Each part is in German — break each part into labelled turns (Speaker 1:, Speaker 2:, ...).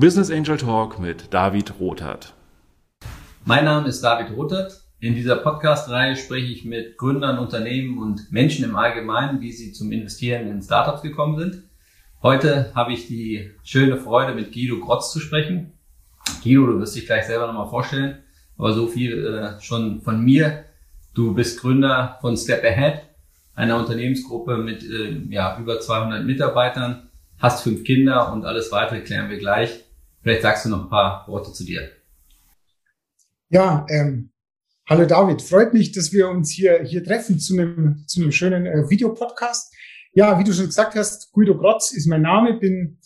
Speaker 1: Business Angel Talk mit David Rothert.
Speaker 2: Mein Name ist David Rothert. In dieser Podcast-Reihe spreche ich mit Gründern, Unternehmen und Menschen im Allgemeinen, wie sie zum Investieren in Startups gekommen sind. Heute habe ich die schöne Freude, mit Guido Grotz zu sprechen. Guido, du wirst dich gleich selber nochmal vorstellen, aber so viel äh, schon von mir. Du bist Gründer von Step Ahead, einer Unternehmensgruppe mit äh, ja, über 200 Mitarbeitern, hast fünf Kinder und alles weitere klären wir gleich. Vielleicht sagst du noch ein paar Worte zu dir.
Speaker 3: Ja, ähm, hallo David, freut mich, dass wir uns hier, hier treffen zu einem, zu einem schönen äh, Videopodcast. Ja, wie du schon gesagt hast, Guido Grotz ist mein Name, bin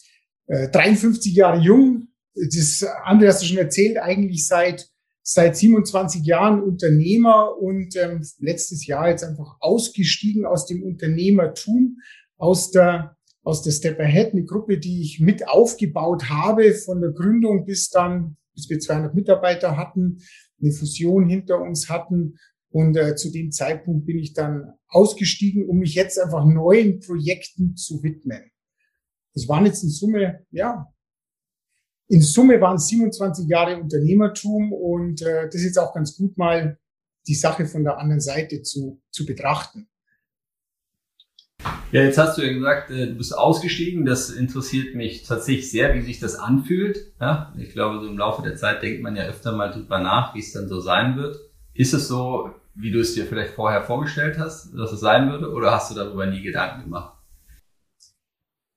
Speaker 3: äh, 53 Jahre jung. Das andere hast du schon erzählt, eigentlich seit seit 27 Jahren Unternehmer und ähm, letztes Jahr jetzt einfach ausgestiegen aus dem Unternehmertum, aus der, aus der Step Ahead, eine Gruppe, die ich mit aufgebaut habe, von der Gründung bis dann, bis wir 200 Mitarbeiter hatten, eine Fusion hinter uns hatten. Und äh, zu dem Zeitpunkt bin ich dann ausgestiegen, um mich jetzt einfach neuen Projekten zu widmen. Das waren jetzt in Summe, ja, in Summe waren es 27 Jahre Unternehmertum und äh, das ist jetzt auch ganz gut mal die Sache von der anderen Seite zu, zu betrachten.
Speaker 2: Ja, jetzt hast du ja gesagt, äh, du bist ausgestiegen. Das interessiert mich tatsächlich sehr, wie sich das anfühlt. Ja, ich glaube, so im Laufe der Zeit denkt man ja öfter mal drüber nach, wie es dann so sein wird. Ist es so, wie du es dir vielleicht vorher vorgestellt hast, dass es sein würde, oder hast du darüber nie Gedanken gemacht?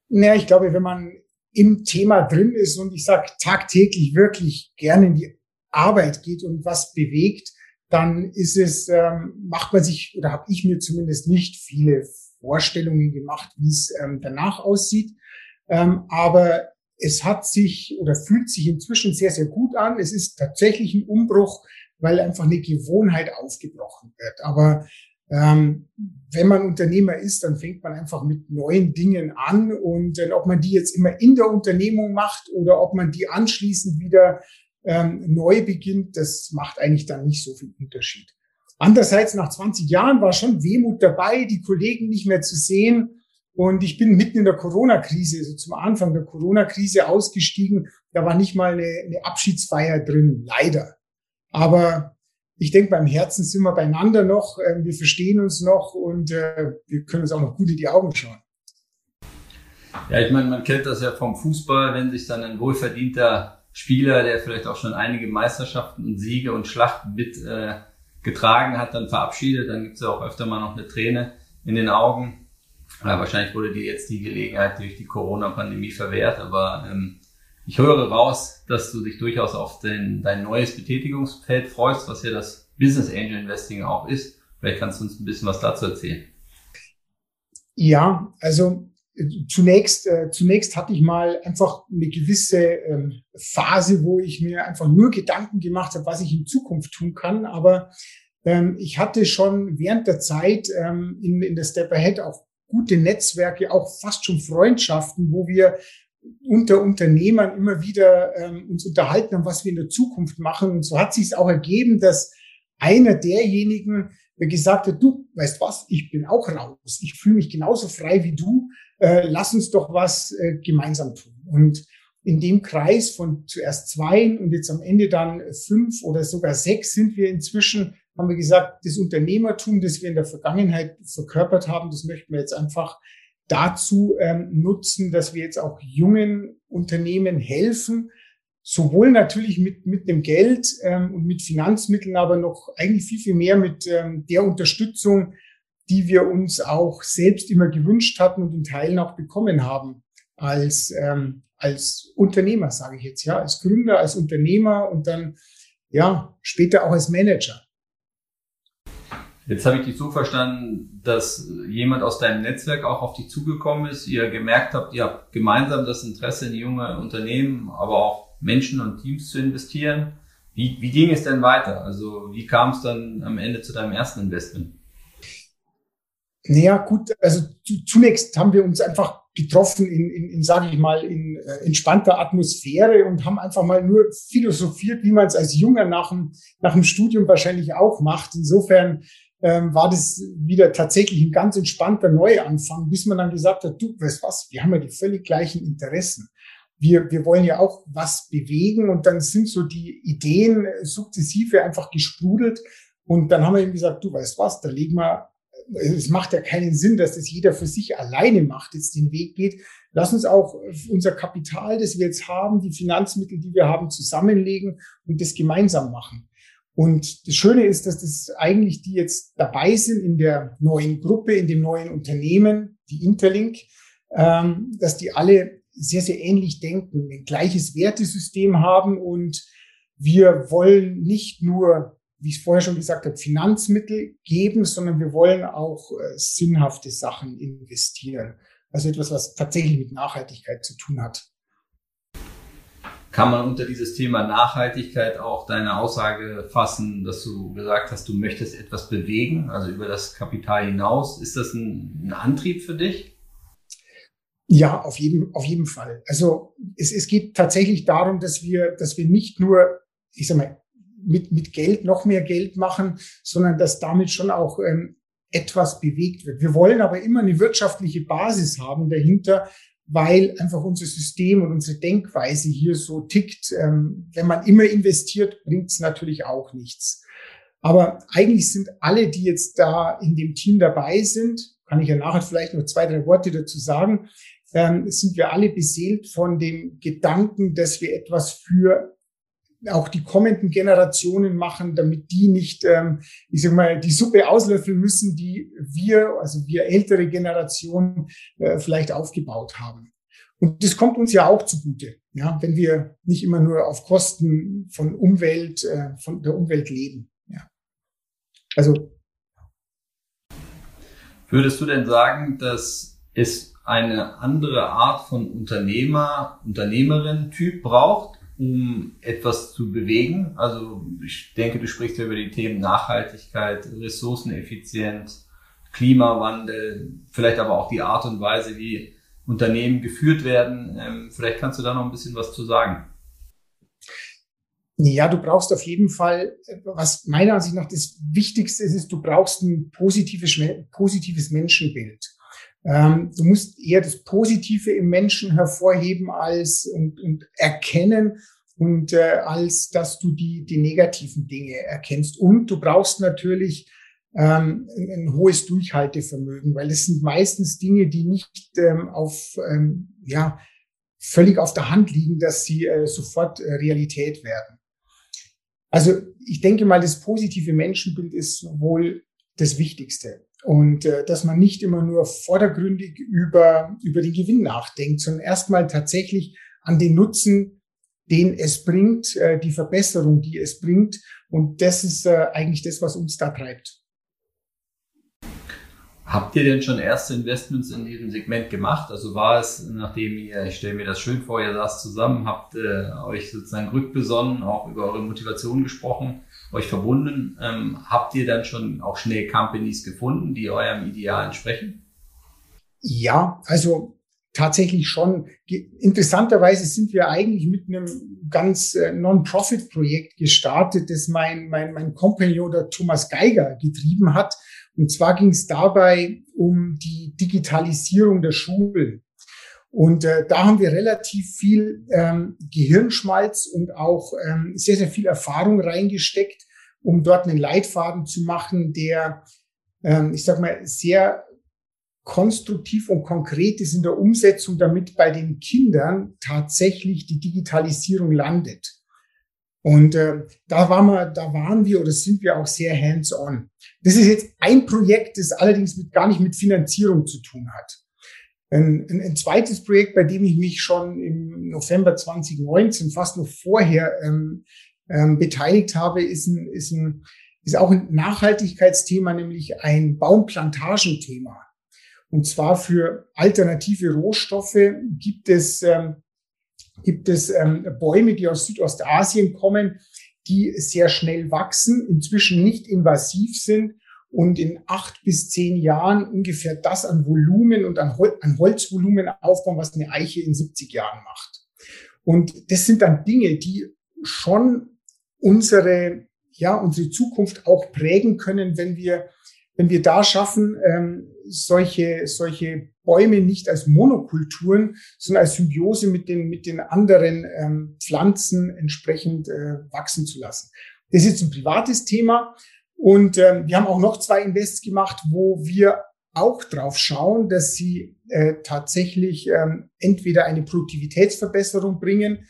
Speaker 3: Naja, ich glaube, wenn man im Thema drin ist und ich sage tagtäglich wirklich gerne in die Arbeit geht und was bewegt, dann ist es, ähm, macht man sich oder habe ich mir zumindest nicht viele Vorstellungen gemacht, wie es ähm, danach aussieht. Ähm, aber es hat sich oder fühlt sich inzwischen sehr, sehr gut an. Es ist tatsächlich ein Umbruch, weil einfach eine Gewohnheit aufgebrochen wird. Aber ähm, wenn man Unternehmer ist, dann fängt man einfach mit neuen Dingen an und äh, ob man die jetzt immer in der Unternehmung macht oder ob man die anschließend wieder ähm, neu beginnt, das macht eigentlich dann nicht so viel Unterschied. Andererseits nach 20 Jahren war schon Wehmut dabei, die Kollegen nicht mehr zu sehen. Und ich bin mitten in der Corona-Krise, also zum Anfang der Corona-Krise ausgestiegen. Da war nicht mal eine, eine Abschiedsfeier drin, leider. Aber ich denke, beim Herzen sind wir beieinander noch, äh, wir verstehen uns noch und äh, wir können uns auch noch gut in die Augen schauen.
Speaker 2: Ja, ich meine, man kennt das ja vom Fußball, wenn sich dann ein wohlverdienter Spieler, der vielleicht auch schon einige Meisterschaften und Siege und Schlachten mit äh, getragen hat, dann verabschiedet, dann gibt es ja auch öfter mal noch eine Träne in den Augen. Ja, wahrscheinlich wurde dir jetzt die Gelegenheit durch die Corona-Pandemie verwehrt, aber ähm, ich höre raus, dass du dich durchaus auf den, dein neues Betätigungsfeld freust, was ja das Business Angel Investing auch ist. Vielleicht kannst du uns ein bisschen was dazu erzählen.
Speaker 3: Ja, also zunächst, äh, zunächst hatte ich mal einfach eine gewisse ähm, Phase, wo ich mir einfach nur Gedanken gemacht habe, was ich in Zukunft tun kann. Aber ähm, ich hatte schon während der Zeit ähm, in, in der Step Ahead auch gute Netzwerke, auch fast schon Freundschaften, wo wir unter Unternehmern immer wieder ähm, uns unterhalten haben, was wir in der Zukunft machen. Und so hat sich es auch ergeben, dass einer derjenigen der gesagt hat, du, weißt was, ich bin auch raus. Ich fühle mich genauso frei wie du. Äh, lass uns doch was äh, gemeinsam tun. Und in dem Kreis von zuerst zwei und jetzt am Ende dann fünf oder sogar sechs sind wir inzwischen, haben wir gesagt, das Unternehmertum, das wir in der Vergangenheit verkörpert haben, das möchten wir jetzt einfach dazu ähm, nutzen, dass wir jetzt auch jungen Unternehmen helfen, sowohl natürlich mit, mit dem Geld ähm, und mit Finanzmitteln, aber noch eigentlich viel, viel mehr mit ähm, der Unterstützung, die wir uns auch selbst immer gewünscht hatten und in Teilen auch bekommen haben als, ähm, als Unternehmer, sage ich jetzt, ja, als Gründer, als Unternehmer und dann ja später auch als Manager.
Speaker 2: Jetzt habe ich dich so verstanden, dass jemand aus deinem Netzwerk auch auf dich zugekommen ist, ihr gemerkt habt, ihr habt gemeinsam das Interesse in junge Unternehmen, aber auch Menschen und Teams zu investieren. Wie, wie ging es denn weiter? Also wie kam es dann am Ende zu deinem ersten Investment?
Speaker 3: Naja, gut, also zunächst haben wir uns einfach getroffen in, in, in sage ich mal, in äh, entspannter Atmosphäre und haben einfach mal nur philosophiert, wie man es als Junger nach dem, nach dem Studium wahrscheinlich auch macht. Insofern ähm, war das wieder tatsächlich ein ganz entspannter Neuanfang, bis man dann gesagt hat, du, weißt was, wir haben ja die völlig gleichen Interessen. wir, wir wollen ja auch was bewegen und dann sind so die Ideen sukzessive einfach gesprudelt und dann haben wir ihm gesagt, du weißt was, da legen wir, es macht ja keinen Sinn, dass das jeder für sich alleine macht, jetzt den Weg geht. Lass uns auch unser Kapital, das wir jetzt haben, die Finanzmittel, die wir haben, zusammenlegen und das gemeinsam machen. Und das Schöne ist, dass das eigentlich die jetzt dabei sind in der neuen Gruppe, in dem neuen Unternehmen, die Interlink, ähm, dass die alle sehr, sehr ähnlich denken, ein gleiches Wertesystem haben und wir wollen nicht nur, wie ich es vorher schon gesagt habe, Finanzmittel geben, sondern wir wollen auch äh, sinnhafte Sachen investieren. Also etwas, was tatsächlich mit Nachhaltigkeit zu tun hat.
Speaker 2: Kann man unter dieses Thema Nachhaltigkeit auch deine Aussage fassen, dass du gesagt hast, du möchtest etwas bewegen, also über das Kapital hinaus? Ist das ein, ein Antrieb für dich?
Speaker 3: Ja, auf jeden, auf jeden Fall. Also es, es geht tatsächlich darum, dass wir, dass wir nicht nur, ich sag mal, mit, mit Geld noch mehr Geld machen, sondern dass damit schon auch ähm, etwas bewegt wird. Wir wollen aber immer eine wirtschaftliche Basis haben dahinter, weil einfach unser System und unsere Denkweise hier so tickt. Ähm, wenn man immer investiert, bringt es natürlich auch nichts. Aber eigentlich sind alle, die jetzt da in dem Team dabei sind, kann ich ja nachher vielleicht noch zwei, drei Worte dazu sagen, ähm, sind wir alle beseelt von dem Gedanken, dass wir etwas für auch die kommenden Generationen machen, damit die nicht, ähm, ich sag mal, die Suppe auslöffeln müssen, die wir, also wir ältere Generationen äh, vielleicht aufgebaut haben. Und das kommt uns ja auch zugute, ja, wenn wir nicht immer nur auf Kosten von Umwelt, äh, von der Umwelt leben. Ja. Also
Speaker 2: würdest du denn sagen, dass es eine andere Art von Unternehmer, Unternehmerin-Typ braucht, um etwas zu bewegen. Also ich denke, du sprichst ja über die Themen Nachhaltigkeit, Ressourceneffizienz, Klimawandel, vielleicht aber auch die Art und Weise, wie Unternehmen geführt werden. Ähm, vielleicht kannst du da noch ein bisschen was zu sagen.
Speaker 3: Ja, du brauchst auf jeden Fall, was meiner Ansicht nach das Wichtigste ist, ist du brauchst ein positives, positives Menschenbild. Ähm, du musst eher das Positive im Menschen hervorheben als und, und erkennen und äh, als dass du die, die negativen Dinge erkennst. Und du brauchst natürlich ähm, ein, hohes Durchhaltevermögen, weil es sind meistens Dinge, die nicht ähm, auf ähm, ja völlig auf der Hand liegen, dass sie äh, sofort äh, Realität werden. Also ich denke mal, das positive Menschenbild ist wohl das Wichtigste. Und äh, dass man nicht immer nur vordergründig über, über den Gewinn nachdenkt, sondern erstmal tatsächlich an den Nutzen, den es bringt, äh, die Verbesserung, die es bringt. Und das ist äh, eigentlich das, was uns da treibt.
Speaker 2: Habt ihr denn schon erste Investments in diesem Segment gemacht? Also war es, nachdem ihr, ich stelle mir das schön vor, ihr saßt zusammen, habt äh, euch sozusagen rückbesonnen, auch über eure Motivation gesprochen, euch verbunden. Ähm, habt ihr dann schon auch schnell Companies gefunden, die eurem Ideal entsprechen?
Speaker 3: Ja, also tatsächlich schon. Interessanterweise sind wir eigentlich mit einem ganz äh, Non-Profit-Projekt gestartet, das mein, mein, mein Kompagnon, der Thomas Geiger, getrieben hat. Und zwar ging es dabei um die Digitalisierung der Schulen. Und äh, da haben wir relativ viel ähm, Gehirnschmalz und auch ähm, sehr, sehr viel Erfahrung reingesteckt, um dort einen Leitfaden zu machen, der, ähm, ich sag mal, sehr konstruktiv und konkret ist in der Umsetzung, damit bei den Kindern tatsächlich die Digitalisierung landet. Und äh, da waren wir, da waren wir oder sind wir auch sehr hands-on. Das ist jetzt ein Projekt, das allerdings mit, gar nicht mit Finanzierung zu tun hat. Ein, ein, ein, zweites Projekt, bei dem ich mich schon im November 2019, fast noch vorher, ähm, ähm, beteiligt habe, ist, ein, ist, ein, ist auch ein Nachhaltigkeitsthema, nämlich ein Baumplantagenthema. Und zwar für alternative Rohstoffe gibt es, ähm, gibt es ähm, Bäume, die aus Südostasien kommen, die sehr schnell wachsen, inzwischen nicht invasiv sind und in acht bis zehn Jahren ungefähr das an Volumen und an, Hol an Holzvolumen aufbauen, was eine Eiche in 70 Jahren macht. Und das sind dann Dinge, die schon unsere, ja, unsere Zukunft auch prägen können, wenn wir wenn wir da schaffen, ähm, solche, solche Bäume nicht als Monokulturen, sondern als Symbiose mit den, mit den anderen ähm, Pflanzen entsprechend äh, wachsen zu lassen. Das ist jetzt ein privates Thema. Und ähm, wir haben auch noch zwei Invests gemacht, wo wir auch drauf schauen, dass sie äh, tatsächlich ähm, entweder eine Produktivitätsverbesserung bringen,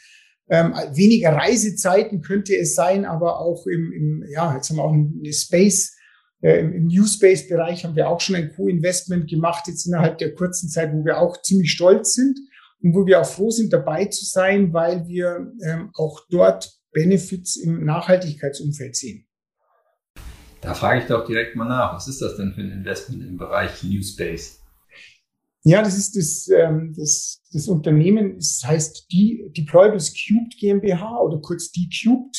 Speaker 3: ähm, weniger Reisezeiten könnte es sein, aber auch im, im ja, jetzt haben wir auch eine Space, äh, im New Space Bereich haben wir auch schon ein Co-Investment gemacht, jetzt innerhalb der kurzen Zeit, wo wir auch ziemlich stolz sind und wo wir auch froh sind, dabei zu sein, weil wir ähm, auch dort Benefits im Nachhaltigkeitsumfeld sehen.
Speaker 2: Da frage ich doch direkt mal nach. Was ist das denn für ein Investment im Bereich New Space?
Speaker 3: Ja, das ist das, ähm, das, das Unternehmen, es heißt die Deployables Cubed GmbH oder kurz D-Cubed,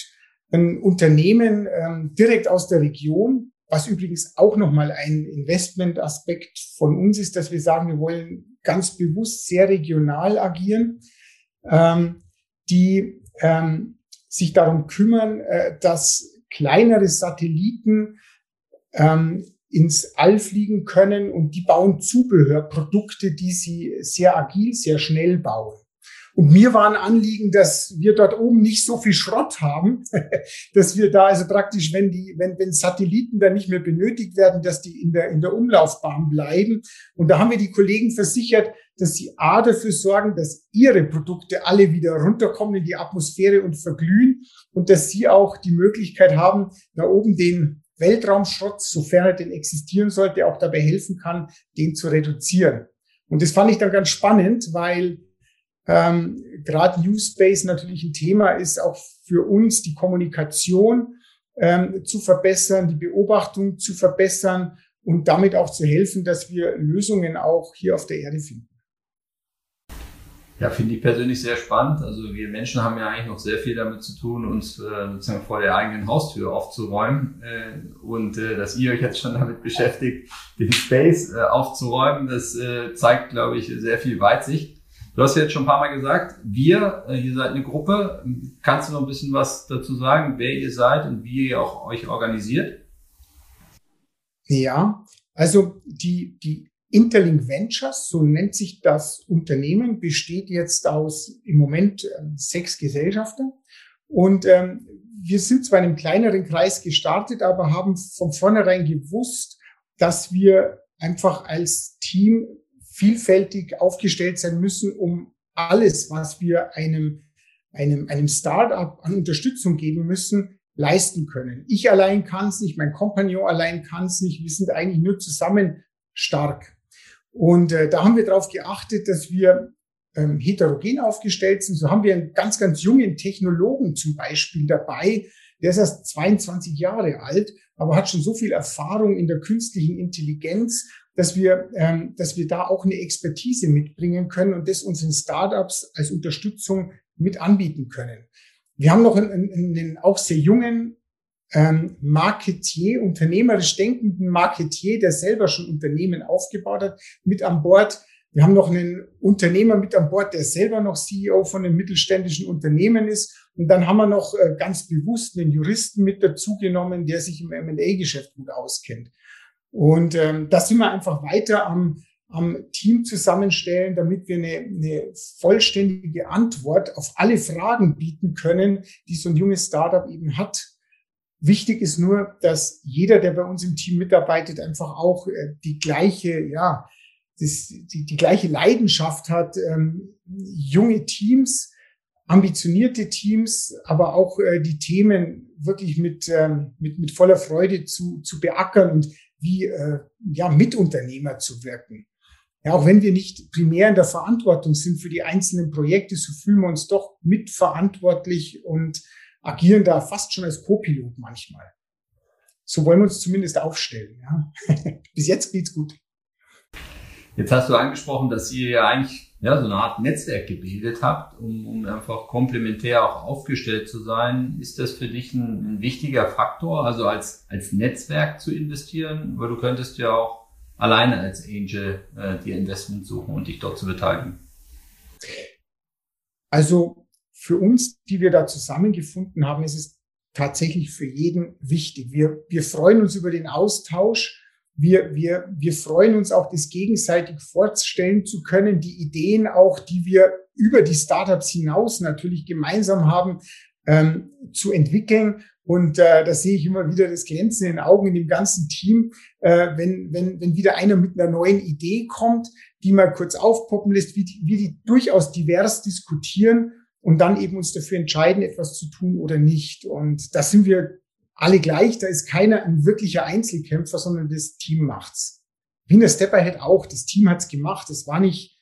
Speaker 3: ein Unternehmen ähm, direkt aus der Region, was übrigens auch nochmal ein Investmentaspekt von uns ist, dass wir sagen, wir wollen ganz bewusst sehr regional agieren, ähm, die ähm, sich darum kümmern, äh, dass kleinere Satelliten ähm, ins All fliegen können und die bauen Zubehörprodukte, die sie sehr agil, sehr schnell bauen. Und mir war ein Anliegen, dass wir dort oben nicht so viel Schrott haben, dass wir da also praktisch, wenn die, wenn, wenn Satelliten dann nicht mehr benötigt werden, dass die in der, in der Umlaufbahn bleiben. Und da haben wir die Kollegen versichert, dass sie A dafür sorgen, dass ihre Produkte alle wieder runterkommen in die Atmosphäre und verglühen und dass sie auch die Möglichkeit haben, da oben den Weltraumschrott, sofern er denn existieren sollte, auch dabei helfen kann, den zu reduzieren. Und das fand ich dann ganz spannend, weil ähm, gerade New Space natürlich ein Thema ist, auch für uns die Kommunikation ähm, zu verbessern, die Beobachtung zu verbessern und damit auch zu helfen, dass wir Lösungen auch hier auf der Erde finden.
Speaker 2: Ja, finde ich persönlich sehr spannend. Also wir Menschen haben ja eigentlich noch sehr viel damit zu tun, uns äh, sozusagen vor der eigenen Haustür aufzuräumen. Äh, und äh, dass ihr euch jetzt schon damit beschäftigt, den Space äh, aufzuräumen, das äh, zeigt, glaube ich, sehr viel Weitsicht. Du hast jetzt schon ein paar Mal gesagt, wir, äh, ihr seid eine Gruppe. Kannst du noch ein bisschen was dazu sagen, wer ihr seid und wie ihr auch euch organisiert?
Speaker 3: Ja, also die, die Interlink Ventures, so nennt sich das Unternehmen, besteht jetzt aus im Moment äh, sechs Gesellschafter. Und ähm, wir sind zwar in einem kleineren Kreis gestartet, aber haben von vornherein gewusst, dass wir einfach als Team vielfältig aufgestellt sein müssen, um alles, was wir einem, einem, einem Startup an Unterstützung geben müssen, leisten können. Ich allein kann es nicht, mein Kompagnon allein kann es nicht. Wir sind eigentlich nur zusammen stark. Und äh, da haben wir darauf geachtet, dass wir ähm, heterogen aufgestellt sind. So haben wir einen ganz, ganz jungen Technologen zum Beispiel dabei. Der ist erst 22 Jahre alt, aber hat schon so viel Erfahrung in der künstlichen Intelligenz, dass wir, ähm, dass wir da auch eine Expertise mitbringen können und das unseren Startups als Unterstützung mit anbieten können. Wir haben noch einen, einen auch sehr jungen ähm, Marketier, unternehmerisch denkenden Marketier, der selber schon Unternehmen aufgebaut hat, mit an Bord. Wir haben noch einen Unternehmer mit an Bord, der selber noch CEO von einem mittelständischen Unternehmen ist. Und dann haben wir noch äh, ganz bewusst einen Juristen mit dazugenommen, der sich im M&A-Geschäft gut auskennt. Und ähm, da sind wir einfach weiter am, am Team zusammenstellen, damit wir eine, eine vollständige Antwort auf alle Fragen bieten können, die so ein junges Startup eben hat. Wichtig ist nur, dass jeder, der bei uns im Team mitarbeitet, einfach auch äh, die gleiche, ja, das, die, die gleiche Leidenschaft hat, ähm, junge Teams, ambitionierte Teams, aber auch äh, die Themen wirklich mit, ähm, mit, mit voller Freude zu, zu beackern und wie äh, ja, Mitunternehmer zu wirken. Ja, auch wenn wir nicht primär in der Verantwortung sind für die einzelnen Projekte, so fühlen wir uns doch mitverantwortlich und agieren da fast schon als Co-Pilot manchmal. So wollen wir uns zumindest aufstellen. Ja. Bis jetzt geht's gut.
Speaker 2: Jetzt hast du angesprochen, dass ihr ja eigentlich ja, so eine Art Netzwerk gebildet habt, um, um einfach komplementär auch aufgestellt zu sein. Ist das für dich ein, ein wichtiger Faktor, also als, als Netzwerk zu investieren? Weil du könntest ja auch alleine als Angel äh, dir Investment suchen und dich dort zu beteiligen.
Speaker 3: Also für uns, die wir da zusammengefunden haben, ist es tatsächlich für jeden wichtig. Wir, wir freuen uns über den Austausch. wir, wir, wir freuen uns auch, das gegenseitig vorstellen zu können, die Ideen auch, die wir über die Startups hinaus natürlich gemeinsam haben, ähm, zu entwickeln. Und äh, da sehe ich immer wieder das Glänzen in den Augen in dem ganzen Team, äh, wenn, wenn, wenn wieder einer mit einer neuen Idee kommt, die mal kurz aufpoppen lässt, wie die, wie die durchaus divers diskutieren und dann eben uns dafür entscheiden, etwas zu tun oder nicht. Und da sind wir alle gleich. Da ist keiner ein wirklicher Einzelkämpfer, sondern das Team macht's. Wie in der Stepperhead auch. Das Team hat's gemacht. Es war nicht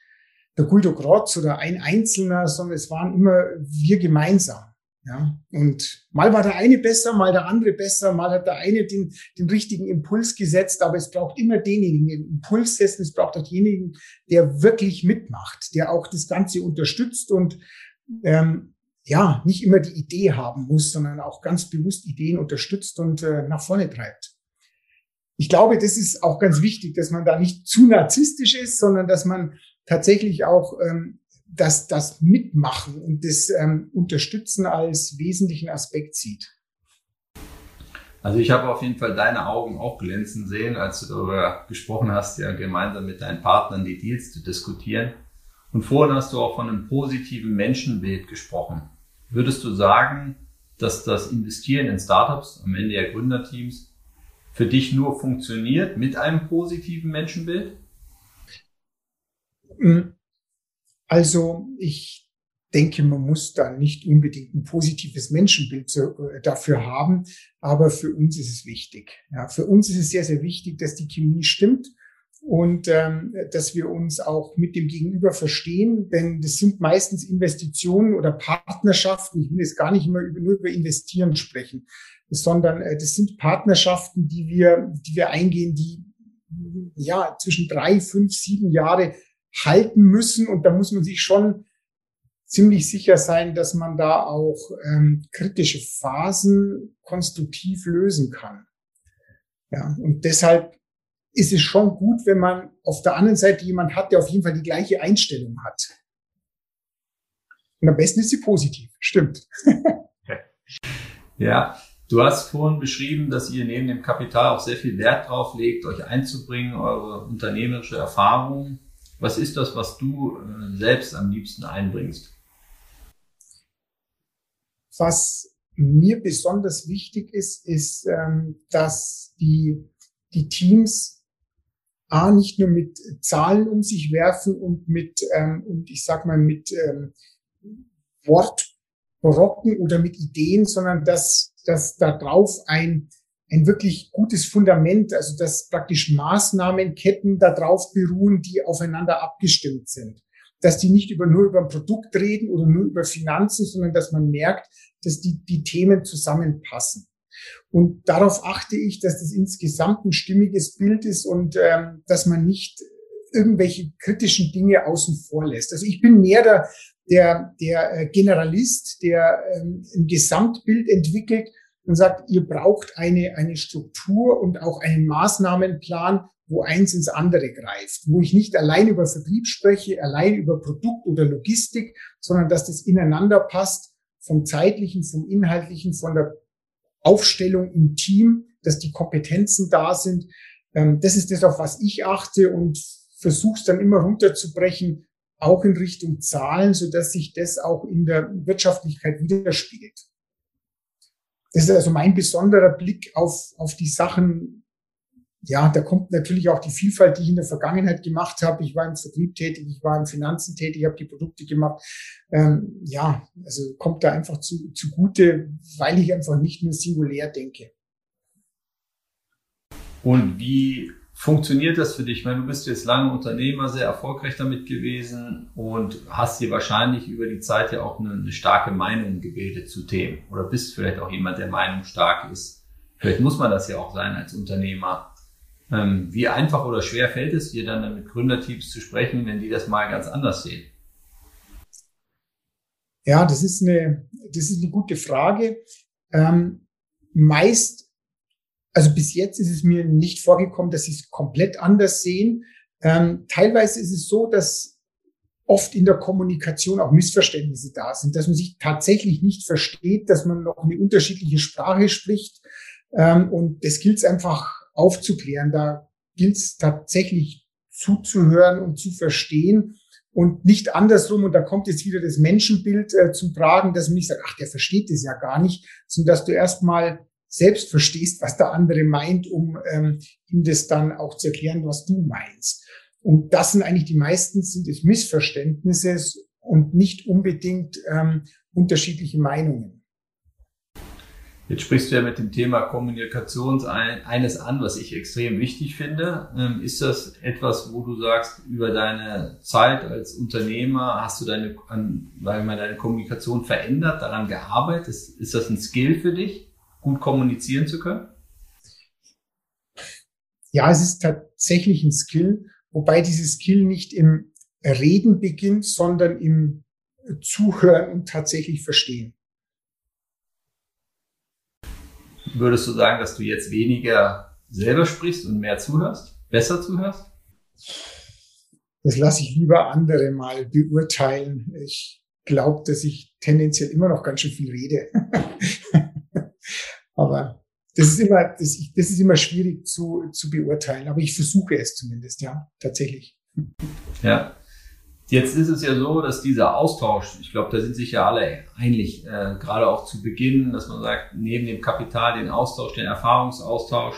Speaker 3: der Guido Grotz oder ein Einzelner, sondern es waren immer wir gemeinsam. Ja, und mal war der eine besser, mal der andere besser, mal hat der eine den, den richtigen Impuls gesetzt, aber es braucht immer denjenigen, den Impuls setzen, es braucht auch denjenigen, der wirklich mitmacht, der auch das Ganze unterstützt und ähm, ja, nicht immer die Idee haben muss, sondern auch ganz bewusst Ideen unterstützt und äh, nach vorne treibt. Ich glaube, das ist auch ganz wichtig, dass man da nicht zu narzisstisch ist, sondern dass man tatsächlich auch ähm, das, das Mitmachen und das ähm, Unterstützen als wesentlichen Aspekt sieht.
Speaker 2: Also ich habe auf jeden Fall deine Augen auch glänzen sehen, als du darüber gesprochen hast, ja gemeinsam mit deinen Partnern die Deals zu diskutieren. Und vorhin hast du auch von einem positiven Menschenbild gesprochen. Würdest du sagen, dass das Investieren in Startups, am Ende ja Gründerteams, für dich nur funktioniert mit einem positiven Menschenbild?
Speaker 3: Hm. Also ich denke, man muss da nicht unbedingt ein positives Menschenbild äh, dafür haben, aber für uns ist es wichtig. Ja, für uns ist es sehr, sehr wichtig, dass die Chemie stimmt und ähm, dass wir uns auch mit dem Gegenüber verstehen, denn das sind meistens Investitionen oder Partnerschaften. Ich will jetzt gar nicht immer über, nur über Investieren sprechen, sondern äh, das sind Partnerschaften, die wir, die wir eingehen, die ja zwischen drei, fünf, sieben Jahre halten müssen. Und da muss man sich schon ziemlich sicher sein, dass man da auch ähm, kritische Phasen konstruktiv lösen kann. Ja, und deshalb ist es schon gut, wenn man auf der anderen Seite jemand hat, der auf jeden Fall die gleiche Einstellung hat. Und am besten ist sie positiv. Stimmt.
Speaker 2: ja, du hast vorhin beschrieben, dass ihr neben dem Kapital auch sehr viel Wert drauf legt, euch einzubringen, eure unternehmerische Erfahrung. Was ist das, was du äh, selbst am liebsten einbringst?
Speaker 3: Was mir besonders wichtig ist, ist, ähm, dass die, die Teams A, nicht nur mit Zahlen um sich werfen und mit, ähm, und ich sag mal, mit ähm, Wortbrocken oder mit Ideen, sondern dass, dass da drauf ein, ein wirklich gutes Fundament, also dass praktisch Maßnahmenketten da drauf beruhen, die aufeinander abgestimmt sind. Dass die nicht über, nur über ein Produkt reden oder nur über Finanzen, sondern dass man merkt, dass die, die Themen zusammenpassen. Und darauf achte ich, dass das insgesamt ein stimmiges Bild ist und ähm, dass man nicht irgendwelche kritischen Dinge außen vor lässt. Also ich bin mehr der, der, der äh, Generalist, der ähm, ein Gesamtbild entwickelt und sagt, ihr braucht eine, eine Struktur und auch einen Maßnahmenplan, wo eins ins andere greift, wo ich nicht allein über Vertrieb spreche, allein über Produkt oder Logistik, sondern dass das ineinander passt, vom zeitlichen, vom inhaltlichen, von der Aufstellung im Team, dass die Kompetenzen da sind. Ähm, das ist das, auf was ich achte und versuche es dann immer runterzubrechen, auch in Richtung Zahlen, so dass sich das auch in der Wirtschaftlichkeit widerspiegelt. Das ist also mein besonderer Blick auf, auf die Sachen, ja, da kommt natürlich auch die Vielfalt, die ich in der Vergangenheit gemacht habe. Ich war im Vertrieb tätig, ich war im Finanzen tätig, ich habe die Produkte gemacht. Ähm, ja, also kommt da einfach zu, zugute, weil ich einfach nicht nur singulär denke.
Speaker 2: Und wie funktioniert das für dich? Ich meine, du bist jetzt lange Unternehmer, sehr erfolgreich damit gewesen und hast dir wahrscheinlich über die Zeit ja auch eine, eine starke Meinung gebildet zu Themen. Oder bist vielleicht auch jemand, der Meinung stark ist. Vielleicht muss man das ja auch sein als Unternehmer. Ähm, wie einfach oder schwer fällt es dir dann mit Gründerteams zu sprechen, wenn die das mal ganz anders sehen?
Speaker 3: Ja, das ist eine, das ist eine gute Frage. Ähm, meist, also bis jetzt ist es mir nicht vorgekommen, dass sie es komplett anders sehen. Ähm, teilweise ist es so, dass oft in der Kommunikation auch Missverständnisse da sind, dass man sich tatsächlich nicht versteht, dass man noch eine unterschiedliche Sprache spricht. Ähm, und das gilt es einfach aufzuklären. Da gilt es tatsächlich zuzuhören und zu verstehen und nicht andersrum. Und da kommt jetzt wieder das Menschenbild äh, zum Tragen, dass man nicht sagt, ach, der versteht das ja gar nicht, sondern dass du erstmal selbst verstehst, was der andere meint, um ähm, ihm das dann auch zu erklären, was du meinst. Und das sind eigentlich die meisten sind es Missverständnisse und nicht unbedingt ähm, unterschiedliche Meinungen.
Speaker 2: Jetzt sprichst du ja mit dem Thema Kommunikation eines an, was ich extrem wichtig finde. Ähm, ist das etwas, wo du sagst, über deine Zeit als Unternehmer hast du deine, weil man deine Kommunikation verändert, daran gearbeitet? Ist, das ein Skill für dich, gut kommunizieren zu können?
Speaker 3: Ja, es ist tatsächlich ein Skill, wobei dieses Skill nicht im Reden beginnt, sondern im Zuhören und tatsächlich Verstehen.
Speaker 2: Würdest du sagen, dass du jetzt weniger selber sprichst und mehr zuhörst? Besser zuhörst?
Speaker 3: Das lasse ich lieber andere mal beurteilen. Ich glaube, dass ich tendenziell immer noch ganz schön viel rede. Aber das ist immer, das, das ist immer schwierig zu, zu beurteilen. Aber ich versuche es zumindest, ja, tatsächlich.
Speaker 2: Ja. Jetzt ist es ja so, dass dieser Austausch, ich glaube, da sind sich ja alle einig, äh, gerade auch zu Beginn, dass man sagt, neben dem Kapital den Austausch, den Erfahrungsaustausch,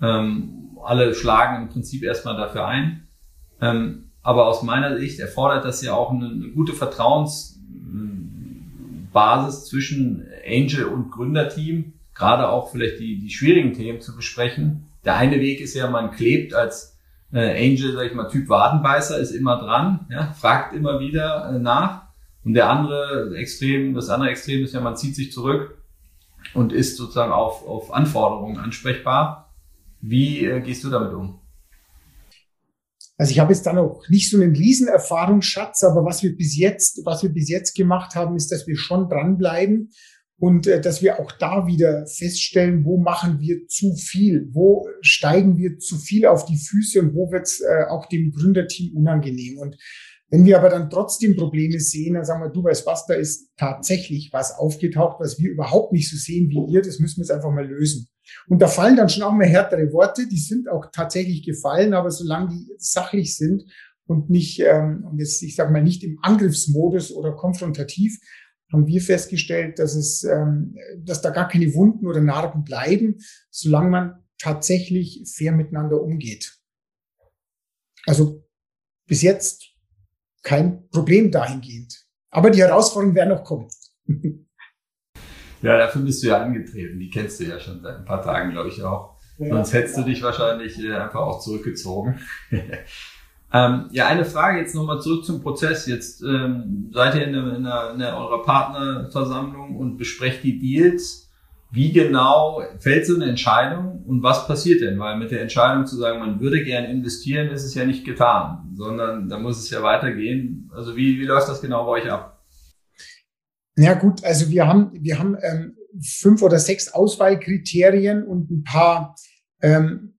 Speaker 2: ähm, alle schlagen im Prinzip erstmal dafür ein. Ähm, aber aus meiner Sicht erfordert das ja auch eine, eine gute Vertrauensbasis zwischen Angel und Gründerteam, gerade auch vielleicht die, die schwierigen Themen zu besprechen. Der eine Weg ist ja, man klebt als äh, Angel, sag ich mal, Typ Wadenbeißer ist immer dran, ja, fragt immer wieder äh, nach. Und der andere Extrem, das andere Extrem ist ja, man zieht sich zurück und ist sozusagen auf, auf Anforderungen ansprechbar. Wie äh, gehst du damit um?
Speaker 3: Also ich habe jetzt da noch nicht so einen riesen Erfahrungsschatz, aber was wir bis jetzt, was wir bis jetzt gemacht haben, ist, dass wir schon dranbleiben und äh, dass wir auch da wieder feststellen, wo machen wir zu viel, wo steigen wir zu viel auf die Füße und wo wird es äh, auch dem Gründerteam unangenehm. Und wenn wir aber dann trotzdem Probleme sehen, dann sagen wir, du weißt was, da ist tatsächlich was aufgetaucht, was wir überhaupt nicht so sehen wie ihr, das müssen wir jetzt einfach mal lösen. Und da fallen dann schon auch mal härtere Worte, die sind auch tatsächlich gefallen, aber solange die sachlich sind und nicht, ähm, und jetzt, ich sage mal, nicht im Angriffsmodus oder konfrontativ, haben wir festgestellt, dass es, ähm, dass da gar keine Wunden oder Narben bleiben, solange man tatsächlich fair miteinander umgeht. Also bis jetzt kein Problem dahingehend. Aber die Herausforderungen werden noch kommen.
Speaker 2: ja, dafür bist du ja angetreten. Die kennst du ja schon seit ein paar Tagen, glaube ich auch. Ja, Sonst hättest du dich wahrscheinlich äh, einfach auch zurückgezogen. Ähm, ja, eine Frage jetzt nochmal zurück zum Prozess. Jetzt ähm, seid ihr in, einer, in, einer, in eurer Partnerversammlung und besprecht die Deals. Wie genau fällt so eine Entscheidung und was passiert denn? Weil mit der Entscheidung zu sagen, man würde gern investieren, ist es ja nicht getan, sondern da muss es ja weitergehen. Also wie, wie läuft das genau bei euch ab?
Speaker 3: Ja gut, also wir haben, wir haben ähm, fünf oder sechs Auswahlkriterien und ein paar ähm,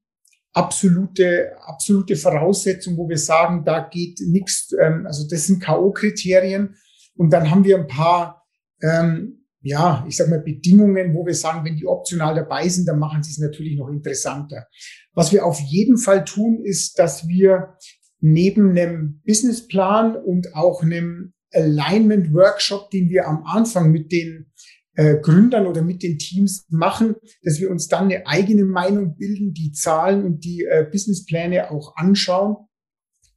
Speaker 3: absolute, absolute Voraussetzung, wo wir sagen, da geht nichts, ähm, also das sind K.O.-Kriterien. Und dann haben wir ein paar, ähm, ja, ich sag mal, Bedingungen, wo wir sagen, wenn die optional dabei sind, dann machen sie es natürlich noch interessanter. Was wir auf jeden Fall tun, ist, dass wir neben einem Businessplan und auch einem Alignment Workshop, den wir am Anfang mit den äh, Gründern oder mit den Teams machen, dass wir uns dann eine eigene Meinung bilden, die Zahlen und die äh, Businesspläne auch anschauen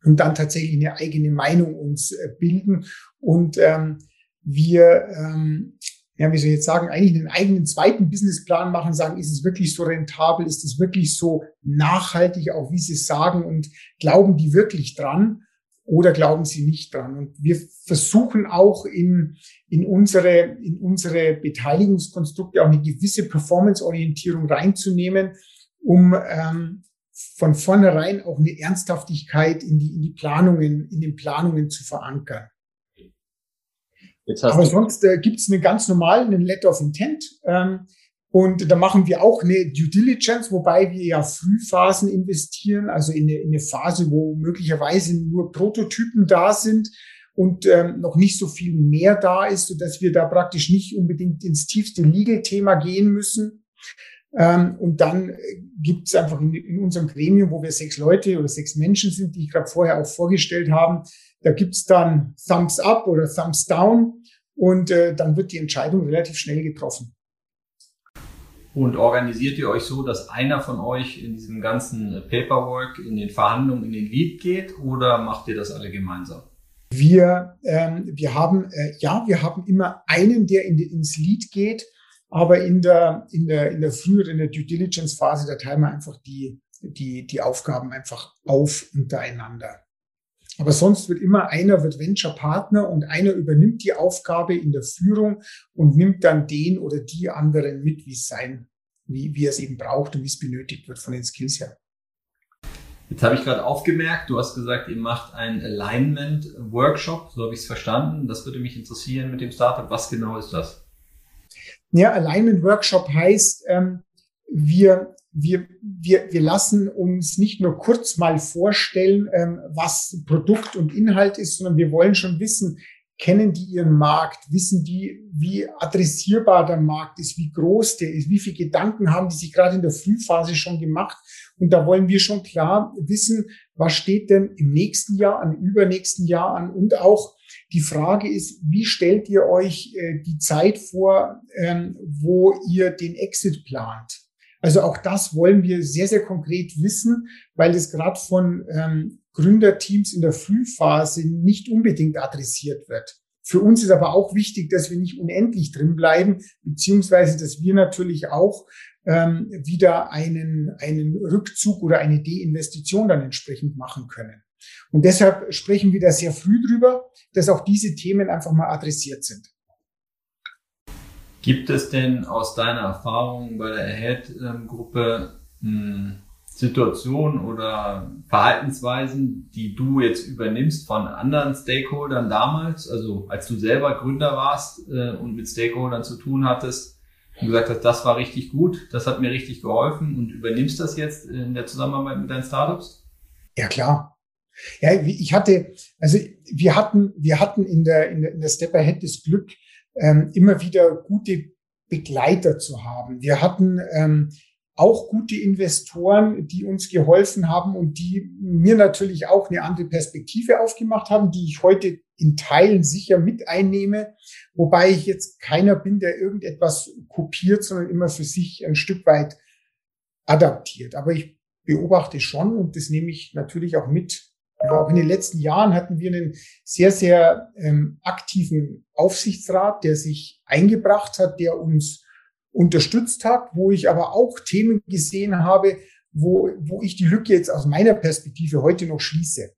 Speaker 3: und dann tatsächlich eine eigene Meinung uns äh, bilden und ähm, wir, ähm, ja, wie soll ich jetzt sagen, eigentlich einen eigenen zweiten Businessplan machen, sagen, ist es wirklich so rentabel, ist es wirklich so nachhaltig, auch wie Sie sagen und glauben die wirklich dran? Oder glauben sie nicht dran? Und wir versuchen auch in, in, unsere, in unsere Beteiligungskonstrukte auch eine gewisse Performance-Orientierung reinzunehmen, um ähm, von vornherein auch eine Ernsthaftigkeit in die, in die Planungen, in den Planungen zu verankern. Aber sonst äh, gibt es einen ganz normalen, Letter of Intent. Ähm, und da machen wir auch eine Due Diligence, wobei wir ja Frühphasen investieren, also in eine, in eine Phase, wo möglicherweise nur Prototypen da sind und ähm, noch nicht so viel mehr da ist, so dass wir da praktisch nicht unbedingt ins tiefste Legal-Thema gehen müssen. Ähm, und dann gibt es einfach in, in, unserem Gremium, wo wir sechs Leute oder sechs Menschen sind, die ich gerade vorher auch vorgestellt haben, da gibt es dann Thumbs up oder Thumbs down und äh, dann wird die Entscheidung relativ schnell getroffen.
Speaker 2: Und organisiert ihr euch so, dass einer von euch in diesem ganzen Paperwork, in den Verhandlungen, in den Lead geht oder macht ihr das alle gemeinsam?
Speaker 3: Wir, ähm, wir haben, äh, ja, wir haben immer einen, der in ins Lead geht, aber in der, in der, in der früheren, in der Due Diligence Phase, da teilen wir einfach die, die, die Aufgaben einfach auf untereinander. Aber sonst wird immer einer wird Venture Partner und einer übernimmt die Aufgabe in der Führung und nimmt dann den oder die anderen mit, wie es sein, wie, wie es eben braucht und wie es benötigt wird von den Skills her.
Speaker 2: Jetzt habe ich gerade aufgemerkt, du hast gesagt, ihr macht einen Alignment-Workshop, so habe ich es verstanden. Das würde mich interessieren mit dem Startup. Was genau ist das?
Speaker 3: Ja, Alignment-Workshop heißt, ähm, wir, wir, wir, wir lassen uns nicht nur kurz mal vorstellen, ähm, was Produkt und Inhalt ist, sondern wir wollen schon wissen, kennen die ihren Markt, wissen die, wie adressierbar der Markt ist, wie groß der ist, wie viele Gedanken haben die sich gerade in der Frühphase schon gemacht. Und da wollen wir schon klar wissen, was steht denn im nächsten Jahr an, übernächsten Jahr an. Und auch die Frage ist, wie stellt ihr euch äh, die Zeit vor, ähm, wo ihr den Exit plant? Also auch das wollen wir sehr, sehr konkret wissen, weil es gerade von ähm, Gründerteams in der Frühphase nicht unbedingt adressiert wird. Für uns ist aber auch wichtig, dass wir nicht unendlich drin bleiben, beziehungsweise dass wir natürlich auch ähm, wieder einen, einen Rückzug oder eine Deinvestition dann entsprechend machen können. Und deshalb sprechen wir da sehr früh drüber, dass auch diese Themen einfach mal adressiert sind.
Speaker 2: Gibt es denn aus deiner Erfahrung bei der Ahead-Gruppe hm, Situationen oder Verhaltensweisen, die du jetzt übernimmst von anderen Stakeholdern damals, also als du selber Gründer warst äh, und mit Stakeholdern zu tun hattest und gesagt hast, das war richtig gut, das hat mir richtig geholfen und übernimmst das jetzt in der Zusammenarbeit mit deinen Startups?
Speaker 3: Ja, klar. Ja, ich hatte, also wir hatten, wir hatten in der, in der, in der Step Ahead das Glück, ähm, immer wieder gute Begleiter zu haben. Wir hatten ähm, auch gute Investoren, die uns geholfen haben und die mir natürlich auch eine andere Perspektive aufgemacht haben, die ich heute in Teilen sicher mit einnehme, wobei ich jetzt keiner bin, der irgendetwas kopiert, sondern immer für sich ein Stück weit adaptiert. Aber ich beobachte schon und das nehme ich natürlich auch mit aber auch in den letzten Jahren hatten wir einen sehr, sehr ähm, aktiven Aufsichtsrat, der sich eingebracht hat, der uns unterstützt hat, wo ich aber auch Themen gesehen habe, wo, wo ich die Lücke jetzt aus meiner Perspektive heute noch schließe.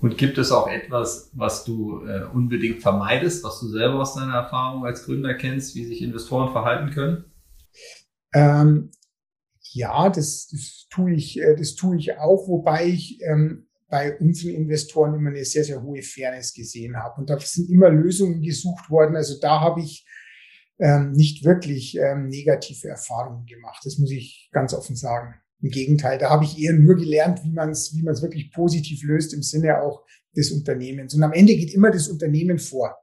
Speaker 2: Und gibt es auch etwas, was du äh, unbedingt vermeidest, was du selber aus deiner Erfahrung als Gründer kennst, wie sich Investoren verhalten können?
Speaker 3: Ähm, ja, das, das tue ich, äh, das tue ich auch, wobei ich ähm, bei unseren Investoren immer eine sehr, sehr hohe Fairness gesehen habe. Und da sind immer Lösungen gesucht worden. Also da habe ich ähm, nicht wirklich ähm, negative Erfahrungen gemacht. Das muss ich ganz offen sagen. Im Gegenteil, da habe ich eher nur gelernt, wie man es wie man es wirklich positiv löst im Sinne auch des Unternehmens. Und am Ende geht immer das Unternehmen vor.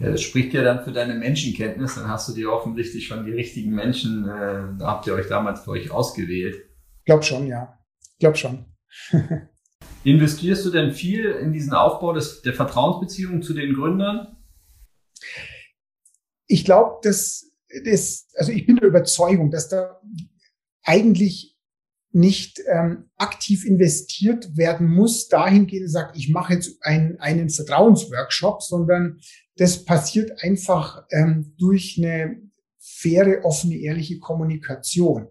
Speaker 2: Ja, das spricht ja dann für deine Menschenkenntnis. Dann hast du dir offensichtlich schon die richtigen Menschen, äh, da habt ihr euch damals für euch ausgewählt.
Speaker 3: Glaub schon, ja. Glaub schon.
Speaker 2: Investierst du denn viel in diesen Aufbau des, der Vertrauensbeziehung zu den Gründern?
Speaker 3: Ich glaube, dass das, also ich bin der Überzeugung, dass da eigentlich nicht ähm, aktiv investiert werden muss, dahingehend sagt, ich mache jetzt ein, einen Vertrauensworkshop, sondern das passiert einfach ähm, durch eine faire, offene, ehrliche Kommunikation.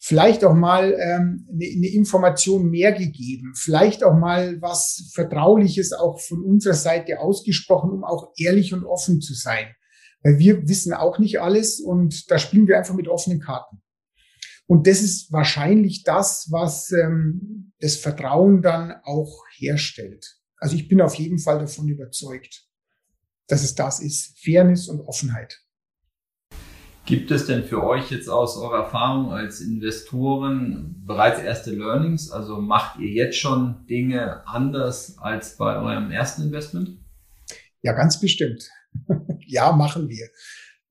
Speaker 3: Vielleicht auch mal ähm, eine, eine Information mehr gegeben, vielleicht auch mal was Vertrauliches auch von unserer Seite ausgesprochen, um auch ehrlich und offen zu sein. Weil wir wissen auch nicht alles und da spielen wir einfach mit offenen Karten. Und das ist wahrscheinlich das, was ähm, das Vertrauen dann auch herstellt. Also ich bin auf jeden Fall davon überzeugt dass es das ist. Fairness und Offenheit.
Speaker 2: Gibt es denn für euch jetzt aus eurer Erfahrung als Investoren bereits erste Learnings? Also macht ihr jetzt schon Dinge anders als bei eurem ersten Investment?
Speaker 3: Ja, ganz bestimmt. ja, machen wir.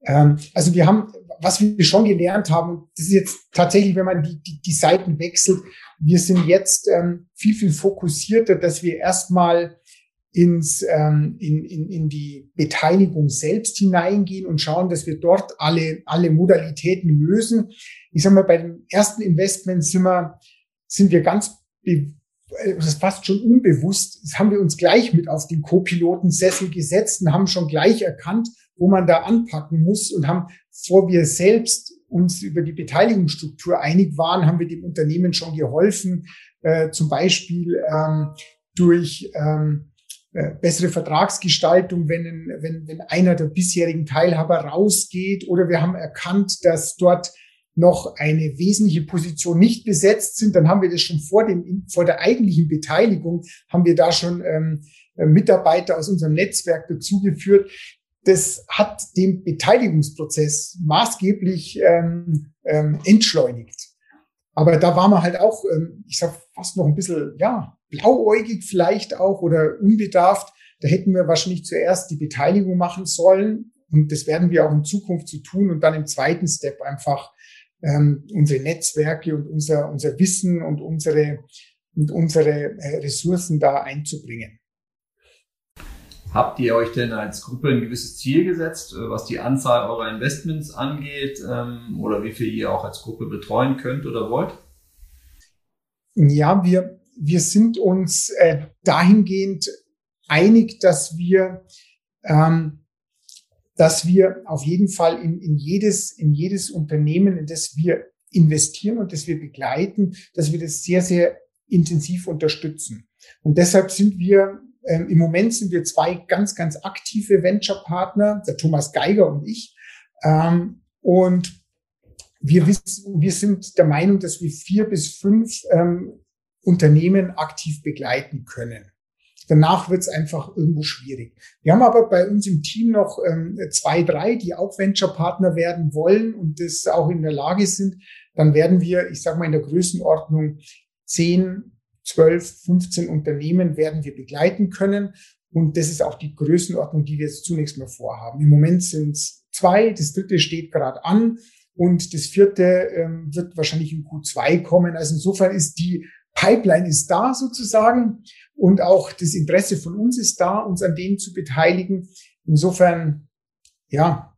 Speaker 3: Ähm, also wir haben, was wir schon gelernt haben, das ist jetzt tatsächlich, wenn man die, die, die Seiten wechselt, wir sind jetzt ähm, viel, viel fokussierter, dass wir erstmal ins, ähm, in, in, in die Beteiligung selbst hineingehen und schauen, dass wir dort alle, alle Modalitäten lösen. Ich sage mal, bei den ersten Investments sind wir, sind wir ganz, das ist fast schon unbewusst, das haben wir uns gleich mit auf den Co-Pilotensessel gesetzt und haben schon gleich erkannt, wo man da anpacken muss und haben, vor wir selbst uns über die Beteiligungsstruktur einig waren, haben wir dem Unternehmen schon geholfen, äh, zum Beispiel ähm, durch ähm, äh, bessere Vertragsgestaltung, wenn, wenn, wenn einer der bisherigen Teilhaber rausgeht. Oder wir haben erkannt, dass dort noch eine wesentliche Position nicht besetzt sind, dann haben wir das schon vor dem vor der eigentlichen Beteiligung haben wir da schon ähm, Mitarbeiter aus unserem Netzwerk dazugeführt, das hat den Beteiligungsprozess maßgeblich ähm, ähm, entschleunigt. Aber da war man halt auch, ähm, ich sag fast noch ein bisschen, ja, blauäugig vielleicht auch oder unbedarft. Da hätten wir wahrscheinlich zuerst die Beteiligung machen sollen. Und das werden wir auch in Zukunft zu so tun und dann im zweiten Step einfach ähm, unsere Netzwerke und unser, unser Wissen und unsere, und unsere äh, Ressourcen da einzubringen.
Speaker 2: Habt ihr euch denn als Gruppe ein gewisses Ziel gesetzt, äh, was die Anzahl eurer Investments angeht ähm, oder wie viel ihr auch als Gruppe betreuen könnt oder wollt?
Speaker 3: Ja, wir, wir sind uns äh, dahingehend einig, dass wir, ähm, dass wir auf jeden Fall in, in, jedes, in jedes Unternehmen, in das wir investieren und das wir begleiten, dass wir das sehr, sehr intensiv unterstützen. Und deshalb sind wir ähm, Im Moment sind wir zwei ganz, ganz aktive Venture-Partner, der Thomas Geiger und ich. Ähm, und wir, wissen, wir sind der Meinung, dass wir vier bis fünf ähm, Unternehmen aktiv begleiten können. Danach wird es einfach irgendwo schwierig. Wir haben aber bei uns im Team noch ähm, zwei, drei, die auch Venture-Partner werden wollen und das auch in der Lage sind. Dann werden wir, ich sage mal, in der Größenordnung zehn 12, 15 Unternehmen werden wir begleiten können. Und das ist auch die Größenordnung, die wir jetzt zunächst mal vorhaben. Im Moment sind es zwei, das dritte steht gerade an und das vierte ähm, wird wahrscheinlich in Q2 kommen. Also insofern ist die Pipeline ist da sozusagen und auch das Interesse von uns ist da, uns an denen zu beteiligen. Insofern, ja,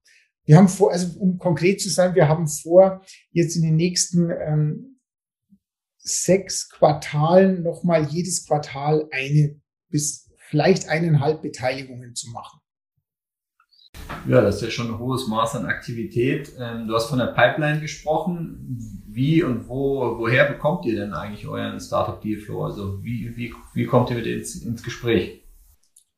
Speaker 3: wir haben vor, also um konkret zu sein, wir haben vor, jetzt in den nächsten ähm, sechs Quartalen nochmal jedes Quartal eine bis vielleicht eineinhalb Beteiligungen zu machen.
Speaker 2: Ja, das ist ja schon ein hohes Maß an Aktivität. Ähm, du hast von der Pipeline gesprochen. Wie und wo, woher bekommt ihr denn eigentlich euren Startup Dealflow? Also wie, wie, wie kommt ihr mit ins, ins Gespräch?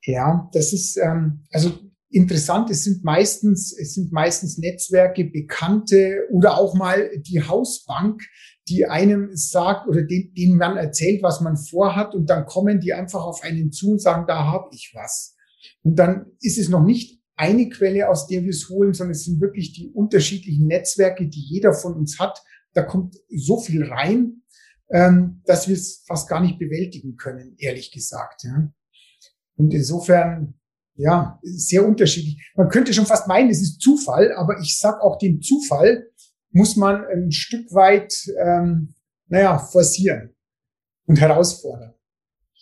Speaker 3: Ja, das ist, ähm, also interessant, es sind meistens, es sind meistens Netzwerke, Bekannte oder auch mal die Hausbank, die einem sagt oder den, denen man erzählt, was man vorhat und dann kommen die einfach auf einen zu und sagen, da habe ich was. Und dann ist es noch nicht eine Quelle, aus der wir es holen, sondern es sind wirklich die unterschiedlichen Netzwerke, die jeder von uns hat. Da kommt so viel rein, ähm, dass wir es fast gar nicht bewältigen können, ehrlich gesagt. Ja. Und insofern, ja, sehr unterschiedlich. Man könnte schon fast meinen, es ist Zufall, aber ich sag auch den Zufall, muss man ein Stück weit, ähm, naja, forcieren und herausfordern.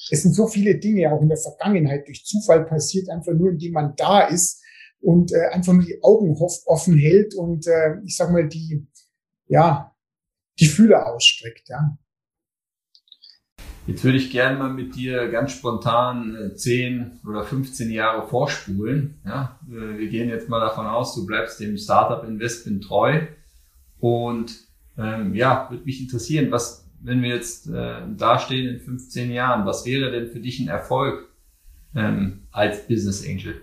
Speaker 3: Es sind so viele Dinge auch in der Vergangenheit durch Zufall passiert, einfach nur indem man da ist und äh, einfach nur die Augen offen hält und äh, ich sag mal die, ja, die Fühler ausstreckt, ja.
Speaker 2: Jetzt würde ich gerne mal mit dir ganz spontan äh, 10 oder 15 Jahre vorspulen. Ja, äh, wir gehen jetzt mal davon aus, du bleibst dem Startup Investment treu. Und ähm, ja, würde mich interessieren, was, wenn wir jetzt äh, dastehen in 15 Jahren, was wäre denn für dich ein Erfolg ähm, als Business Angel?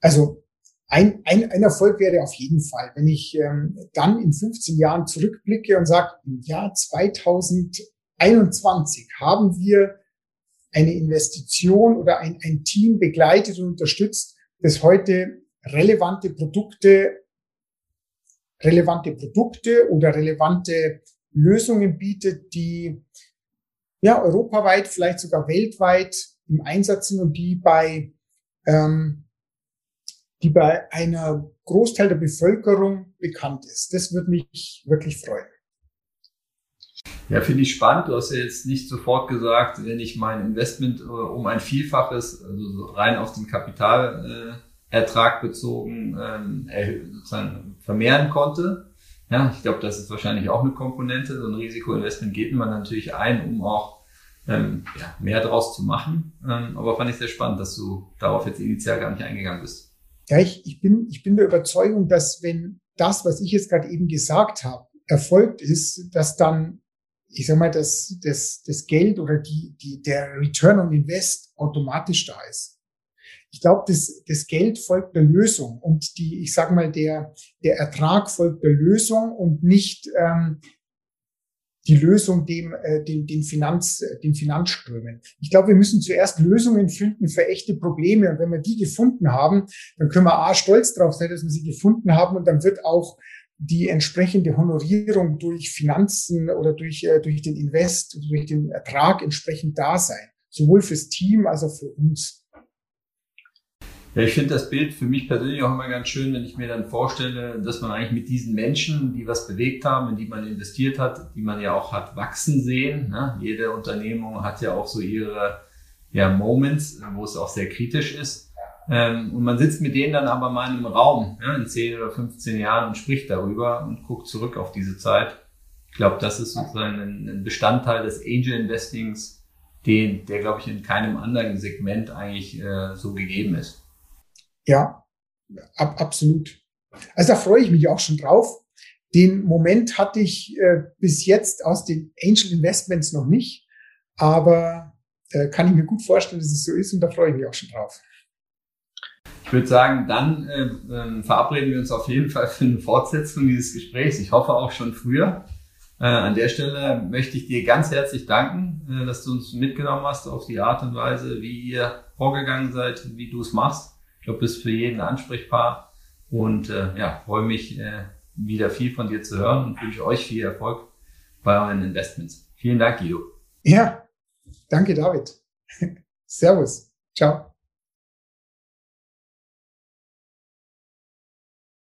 Speaker 3: Also ein, ein, ein Erfolg wäre auf jeden Fall, wenn ich ähm, dann in 15 Jahren zurückblicke und sage, im Jahr 2021 haben wir eine Investition oder ein, ein Team begleitet und unterstützt, das heute relevante Produkte relevante Produkte oder relevante Lösungen bietet, die ja europaweit, vielleicht sogar weltweit im Einsatz sind und die bei ähm, die bei einer Großteil der Bevölkerung bekannt ist. Das würde mich wirklich freuen.
Speaker 2: Ja, finde ich spannend. Du hast ja jetzt nicht sofort gesagt, wenn ich mein Investment äh, um ein Vielfaches, also rein auf den Kapitalertrag bezogen, ähm, vermehren konnte. Ja, ich glaube, das ist wahrscheinlich auch eine Komponente. So ein Risikoinvestment geht man natürlich ein, um auch ähm, ja, mehr draus zu machen. Ähm, aber fand ich sehr spannend, dass du darauf jetzt initial gar nicht eingegangen bist.
Speaker 3: Ja, ich, ich, bin, ich bin der Überzeugung, dass wenn das, was ich jetzt gerade eben gesagt habe, erfolgt ist, dass dann ich sag mal, das, das, das Geld oder die, die, der Return on Invest automatisch da ist. Ich glaube, das, das Geld folgt der Lösung und die, ich sag mal, der, der Ertrag folgt der Lösung und nicht ähm, die Lösung dem, äh, den, den, Finanz, den Finanzströmen. Ich glaube, wir müssen zuerst Lösungen finden für echte Probleme. Und wenn wir die gefunden haben, dann können wir A, stolz drauf sein, dass wir sie gefunden haben. Und dann wird auch die entsprechende Honorierung durch Finanzen oder durch, äh, durch den Invest, durch den Ertrag entsprechend da sein. Sowohl fürs Team als auch für uns.
Speaker 2: Ja, ich finde das Bild für mich persönlich auch immer ganz schön, wenn ich mir dann vorstelle, dass man eigentlich mit diesen Menschen, die was bewegt haben, in die man investiert hat, die man ja auch hat wachsen sehen. Ne? Jede Unternehmung hat ja auch so ihre ja, Moments, wo es auch sehr kritisch ist. Ähm, und man sitzt mit denen dann aber mal in einem Raum, ja, in 10 oder 15 Jahren und spricht darüber und guckt zurück auf diese Zeit. Ich glaube, das ist sozusagen ein, ein Bestandteil des Angel Investings, den, der, glaube ich, in keinem anderen Segment eigentlich äh, so gegeben ist.
Speaker 3: Ja, ab, absolut. Also da freue ich mich auch schon drauf. Den Moment hatte ich äh, bis jetzt aus den Angel Investments noch nicht, aber äh, kann ich mir gut vorstellen, dass es so ist und da freue ich mich auch schon drauf.
Speaker 2: Ich würde sagen, dann äh, äh, verabreden wir uns auf jeden Fall für eine Fortsetzung dieses Gesprächs. Ich hoffe auch schon früher. Äh, an der Stelle möchte ich dir ganz herzlich danken, äh, dass du uns mitgenommen hast auf die Art und Weise, wie ihr vorgegangen seid, wie du es machst. Ich glaube, du bist für jeden ansprechbar und äh, ja, freue mich äh, wieder viel von dir zu hören und wünsche euch viel Erfolg bei euren Investments. Vielen Dank, Guido.
Speaker 3: Ja, danke, David. Servus. Ciao.